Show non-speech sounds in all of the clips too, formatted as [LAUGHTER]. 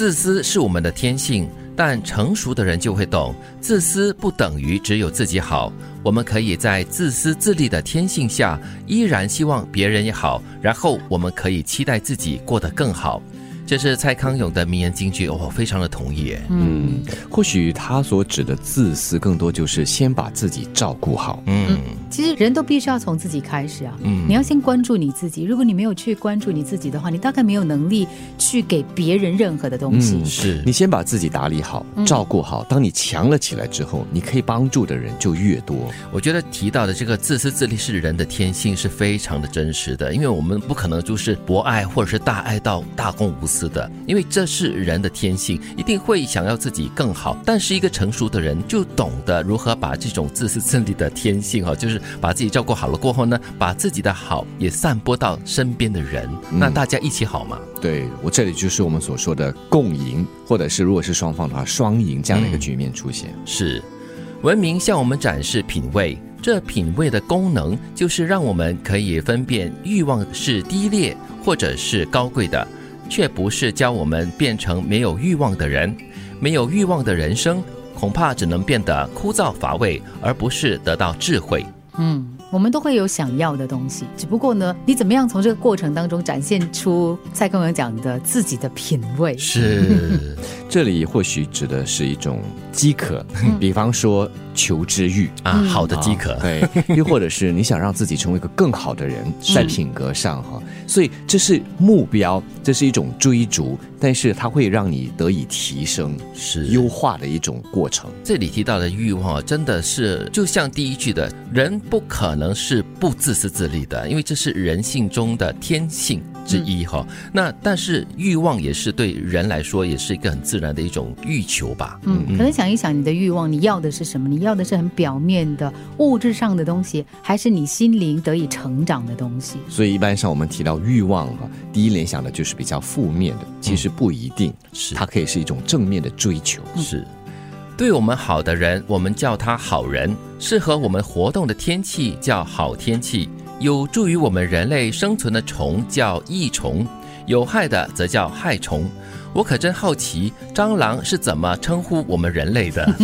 自私是我们的天性，但成熟的人就会懂，自私不等于只有自己好。我们可以在自私自利的天性下，依然希望别人也好，然后我们可以期待自己过得更好。这是蔡康永的名言金句，我非常的同意。嗯，或许他所指的自私，更多就是先把自己照顾好。嗯，其实人都必须要从自己开始啊。嗯，你要先关注你自己。如果你没有去关注你自己的话，你大概没有能力去给别人任何的东西。是你先把自己打理好、照顾好。当你强了起来之后，你可以帮助的人就越多。我觉得提到的这个自私自利是人的天性，是非常的真实的。因为我们不可能就是博爱或者是大爱到大公无私的，因为这是人的天性，一定会想要自己更好。但是一个成熟的人就懂得如何把这种自私自利的天性哈，就是把自己照顾好了过后呢，把自己的好也散播到身边的人，那大家一起好嘛。对我这里就是我们所说的共赢，或者是如果是双方的话，双赢这样的一个局面出现。是，文明向我们展示品味，这品味的功能就是让我们可以分辨欲望是低劣或者是高贵的，却不是教我们变成没有欲望的人。没有欲望的人生，恐怕只能变得枯燥乏味，而不是得到智慧。嗯，我们都会有想要的东西，只不过呢，你怎么样从这个过程当中展现出蔡康永讲的自己的品味？是，[LAUGHS] 这里或许指的是一种饥渴，比方说求知欲啊，好的饥渴。对，[LAUGHS] 又或者是你想让自己成为一个更好的人，在品格上哈，所以这是目标，这是一种追逐，但是它会让你得以提升、是。优化的一种过程。这里提到的欲望，真的是就像第一句的“人不可能是不自私自利的”，因为这是人性中的天性之一哈。那但是欲望也是对人来说，也是一个很自然的一种欲求吧。嗯，可能想一想你的欲望，你要的是什么？你要的是很表面的物质上的东西，还是你心灵得以成长的东西？所以一般上我们提到欲望哈，第一联想的就是比较负面的，其实不一定，是它可以是一种正面的追求。是，对我们好的人，我们叫他好人；适合我们活动的天气叫好天气；有助于我们人类生存的虫叫益虫；有害的则叫害虫。我可真好奇，蟑螂是怎么称呼我们人类的？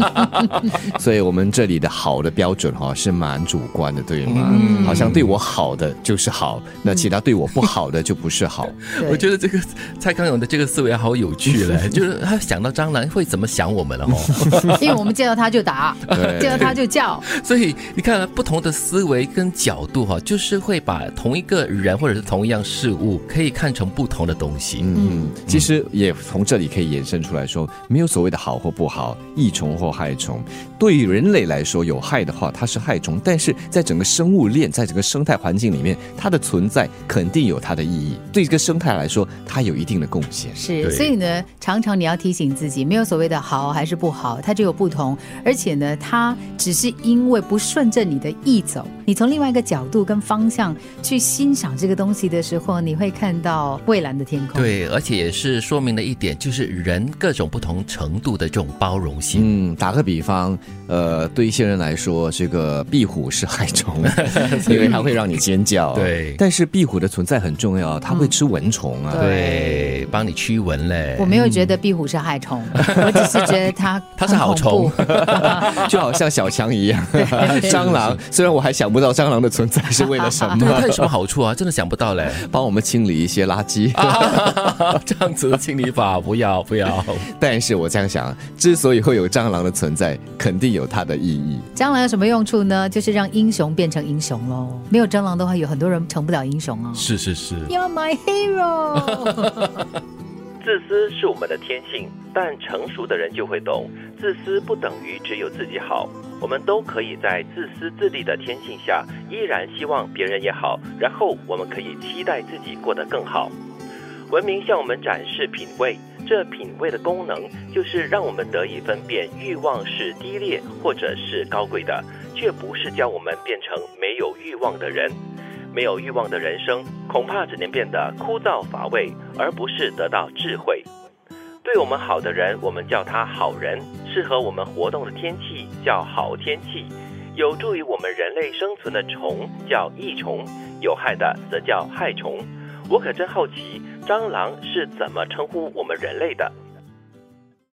[LAUGHS] 所以我们这里的好的标准哈是蛮主观的，对吗？好像对我好的就是好，那其他对我不好的就不是好。[LAUGHS] 我觉得这个蔡康永的这个思维好有趣嘞，[LAUGHS] 就是他想到蟑螂会怎么想我们了哦，因为我们见到他就打，见到他就叫，所以你看不同的思维跟角度哈，就是会把同一个人或者是同一样事物可以看成不同的东西。嗯，其实也从这里可以延伸出来说，没有所谓的好或不好，益虫或害虫。对于人类来说，有害的话它是害虫，但是在整个生物链，在整个生态环境里面，它的存在肯定有它的意义。对这个生态来说，它有一定的贡献。是，所以呢，常常你要提醒自己，没有所谓的好还是不好，它就有不同。而且呢，它只是因为不顺着你的意走，你从另外一个角度跟方向去欣赏这个东西的时候，你会看到蔚蓝的天空。对，而且也是说明了一点，就是人各种不同程度的这种包容性。嗯，打个比方，呃，对一些人来说，这个壁虎是害虫，[LAUGHS] 因为它会让你尖叫。对，但是壁虎的存在很重要，它会吃蚊虫啊，对，帮你驱蚊嘞。我没有觉得壁虎是害虫，我只是觉得它 [LAUGHS] 它是好虫，[LAUGHS] 就好像小强一样。蟑螂，虽然我还想不到蟑螂的存在是为了什么，它有什么好处啊？真的想不到嘞，帮我们清理一些垃圾，这样子的清理法不要 [LAUGHS] 不要。但是我这样想，之所以会有蟑螂的存在，肯定有它的意义。蟑螂有什么用处呢？就是让英雄变成英雄喽。没有蟑螂的话，有很多人成不了英雄哦。是是是，You're my hero。[LAUGHS] 自私是我们的天性，但成熟的人就会懂，自私不等于只有自己好。我们都可以在自私自利的天性下，依然希望别人也好，然后我们可以期待自己过得更好。文明向我们展示品味，这品味的功能就是让我们得以分辨欲望是低劣或者是高贵的，却不是教我们变成没有欲望的人。没有欲望的人生，恐怕只能变得枯燥乏味，而不是得到智慧。对我们好的人，我们叫他好人；适合我们活动的天气叫好天气；有助于我们人类生存的虫叫益虫；有害的则叫害虫。我可真好奇，蟑螂是怎么称呼我们人类的？